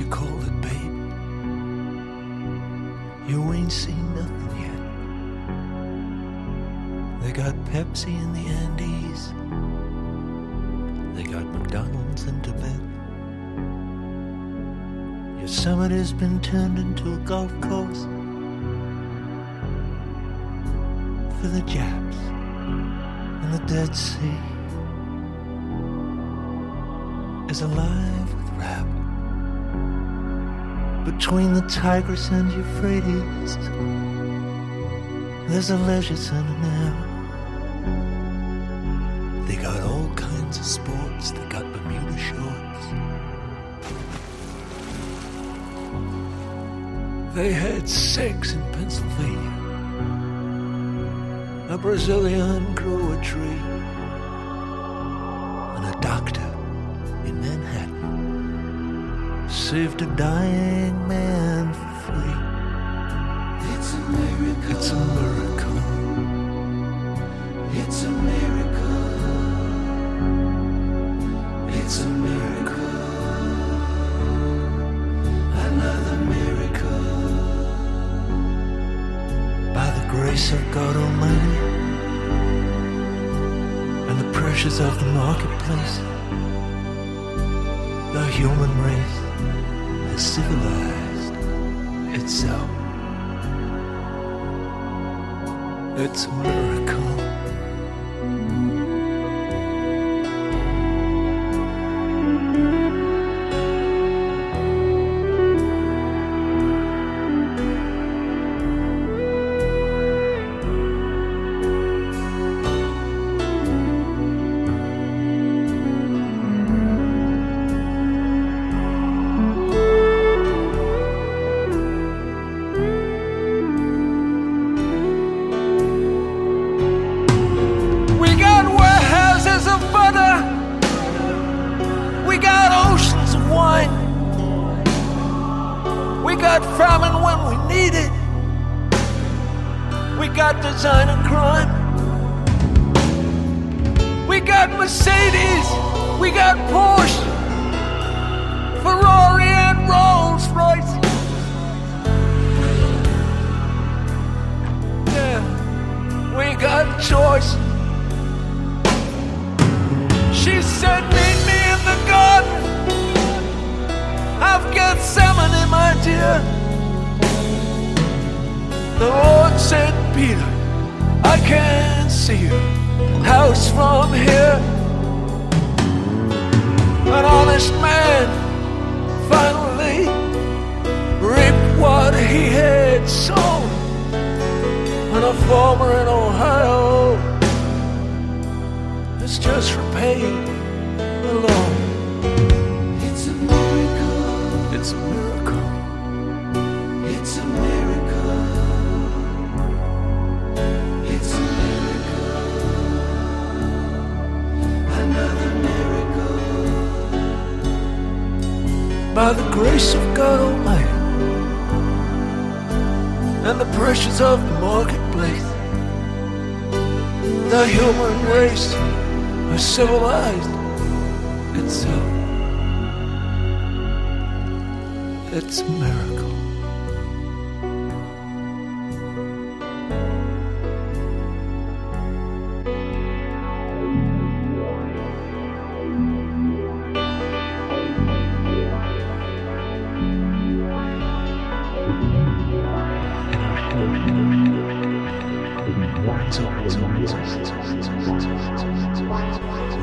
you call it babe. You ain't seen nothing yet. They got Pepsi in the Andes. They got McDonald's in Tibet. Your has been turned into a golf course for the Japs and the Dead Sea is alive with rap. Between the Tigris and Euphrates, there's a leisure center now. They got all kinds of sports, they got Bermuda shorts. They had sex in Pennsylvania. A Brazilian grew a tree. Saved a dying man for free. It's a miracle. It's a miracle. It's a miracle. It's a miracle. Another miracle. By the grace of God Almighty and the pressures of the marketplace, the human race civilized itself. It's a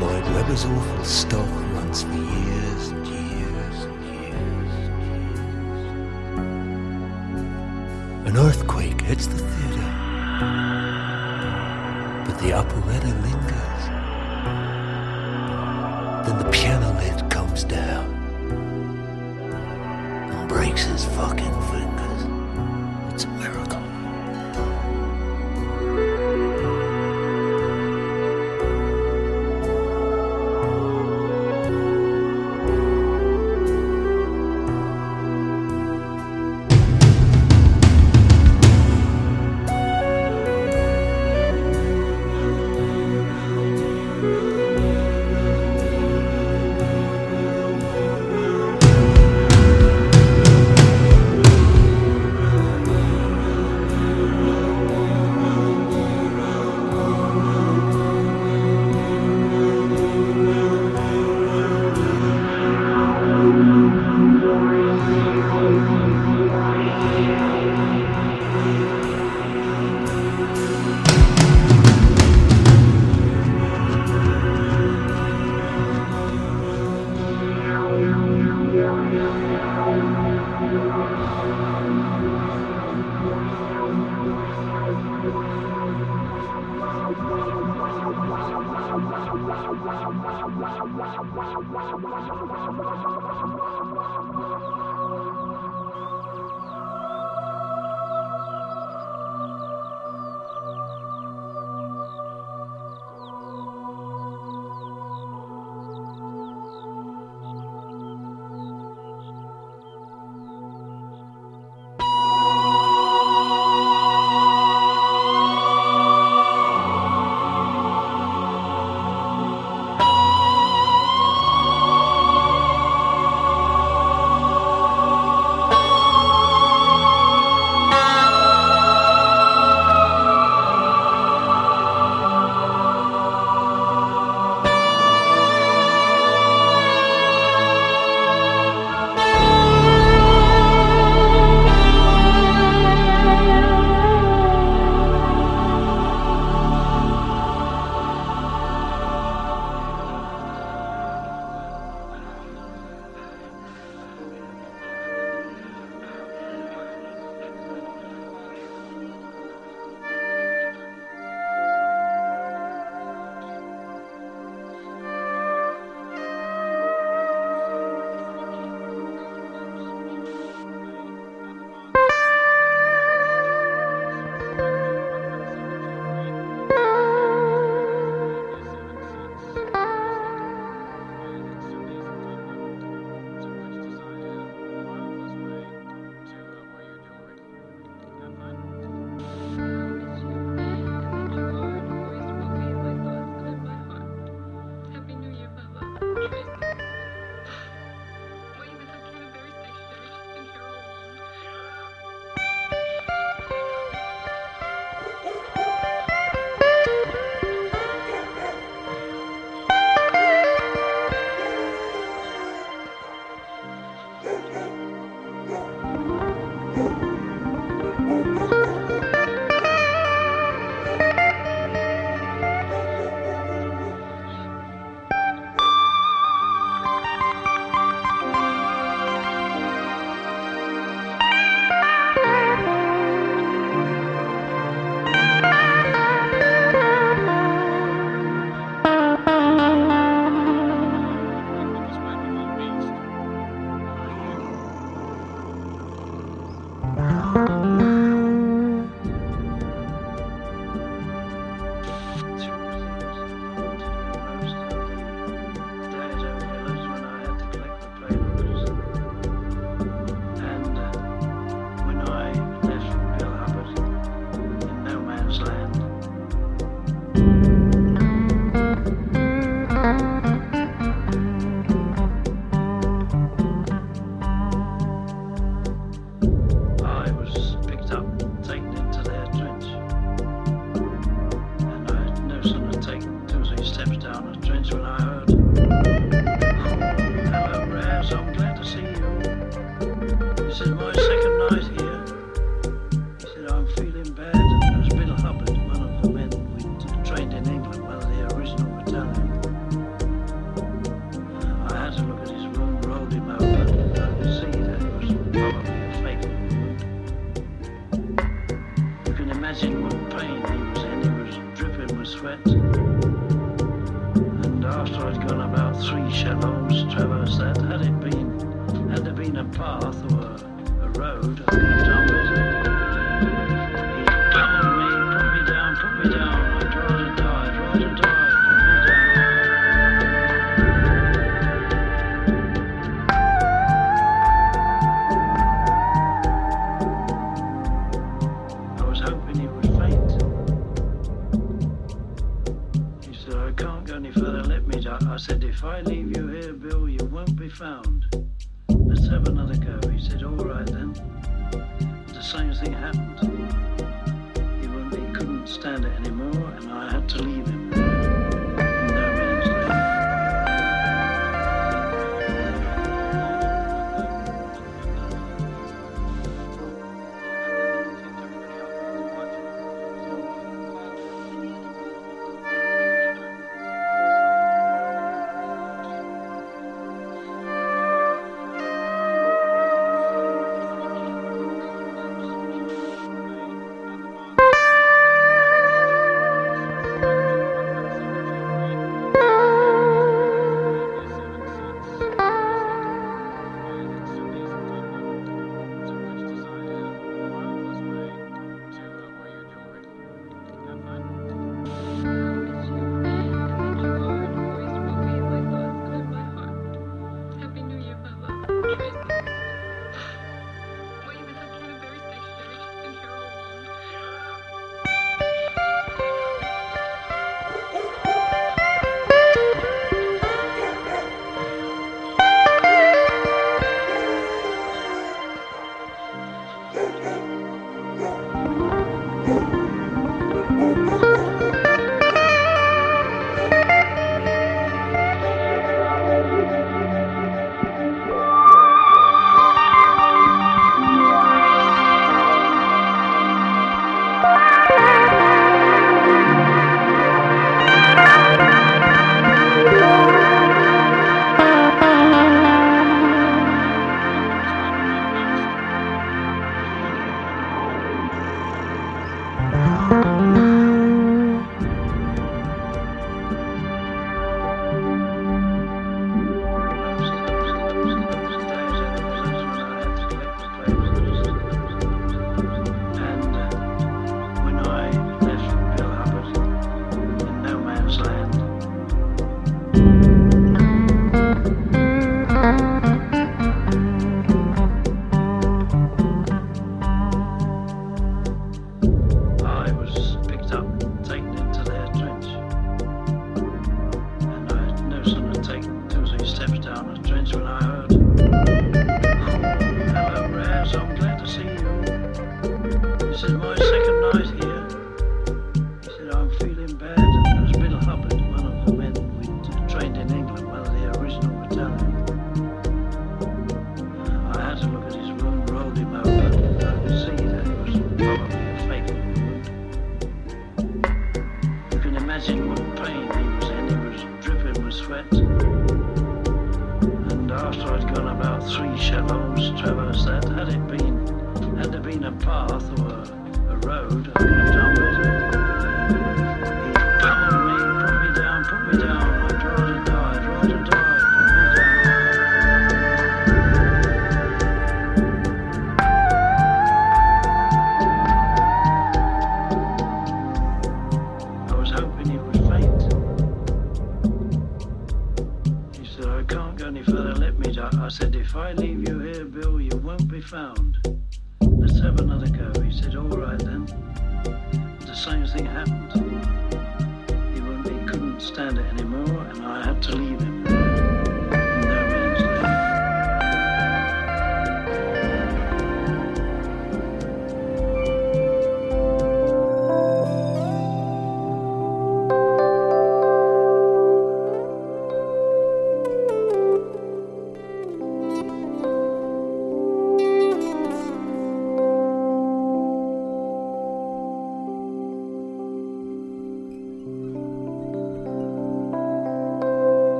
Lloyd Webber's awful stock runs for years and years and years. An earthquake hits the theater, but the operetta lingers.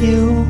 you.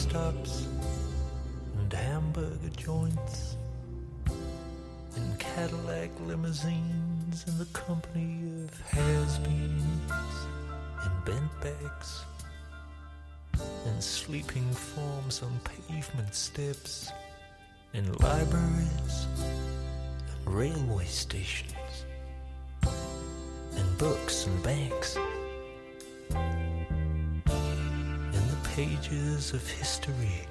stops and hamburger joints and Cadillac limousines and the company of has-beens and bentbacks and sleeping forms on pavement steps and libraries and railway stations and books and banks. pages of history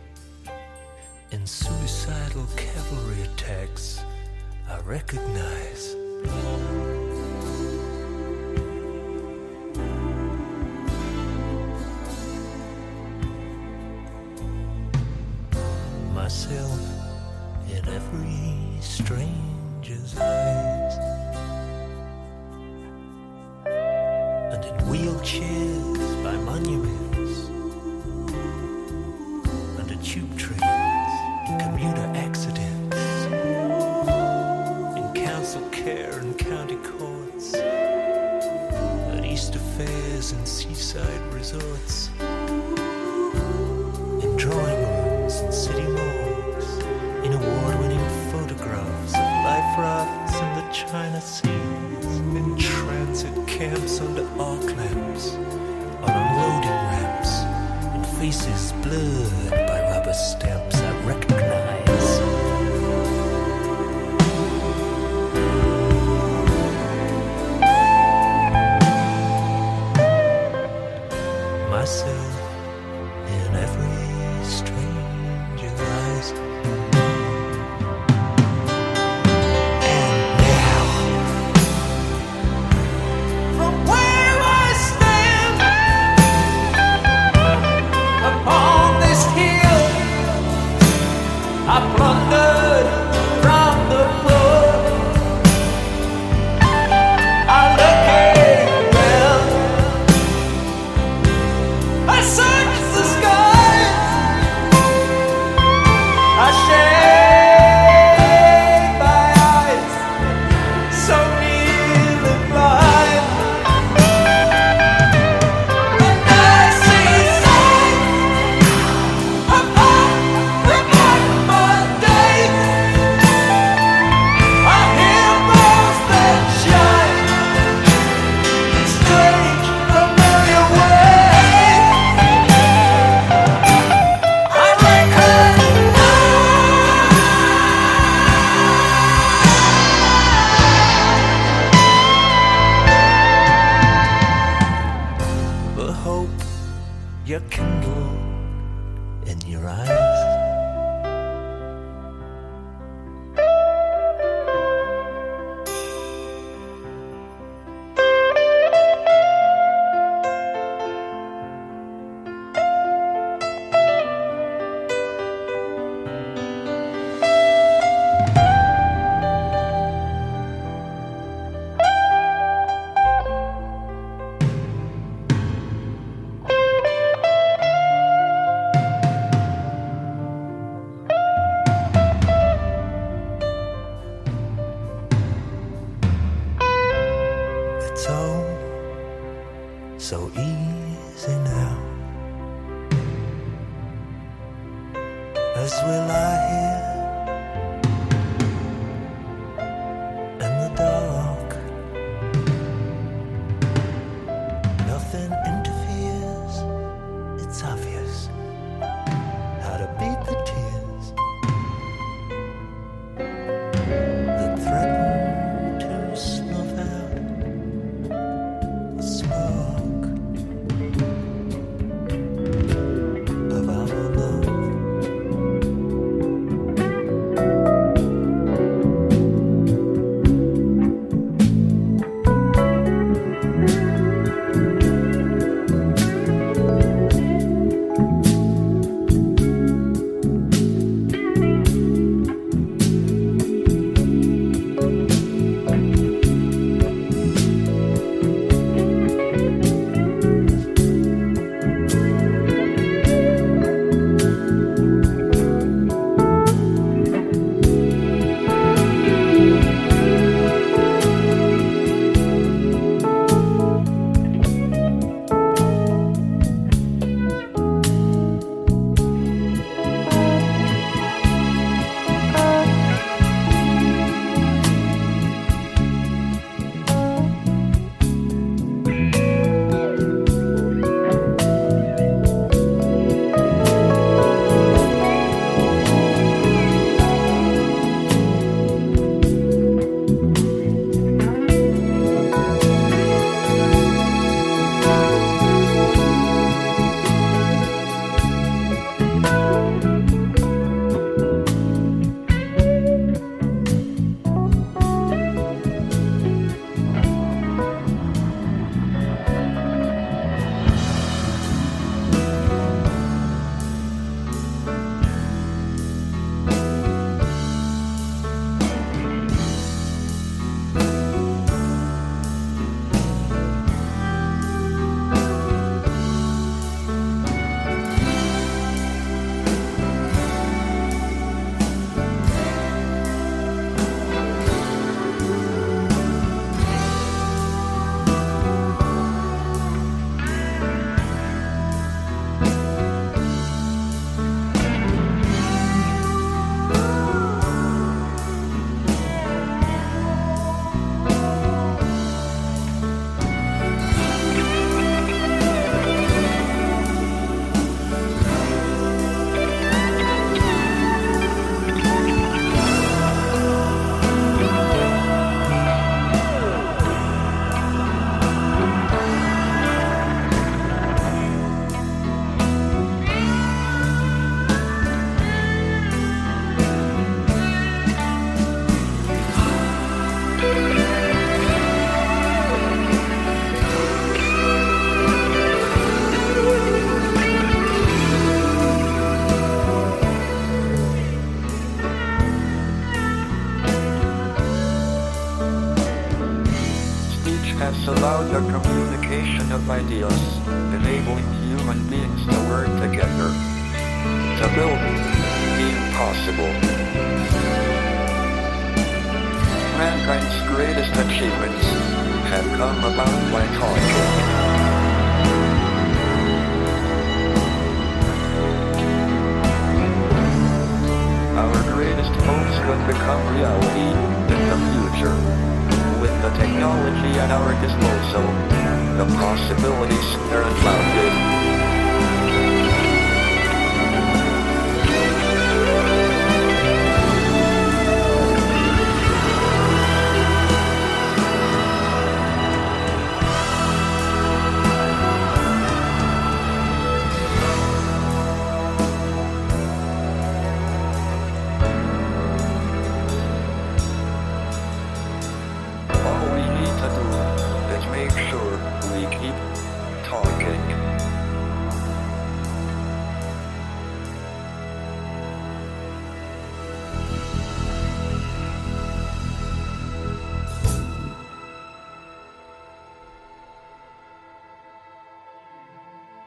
and suicidal cavalry attacks I recognize. a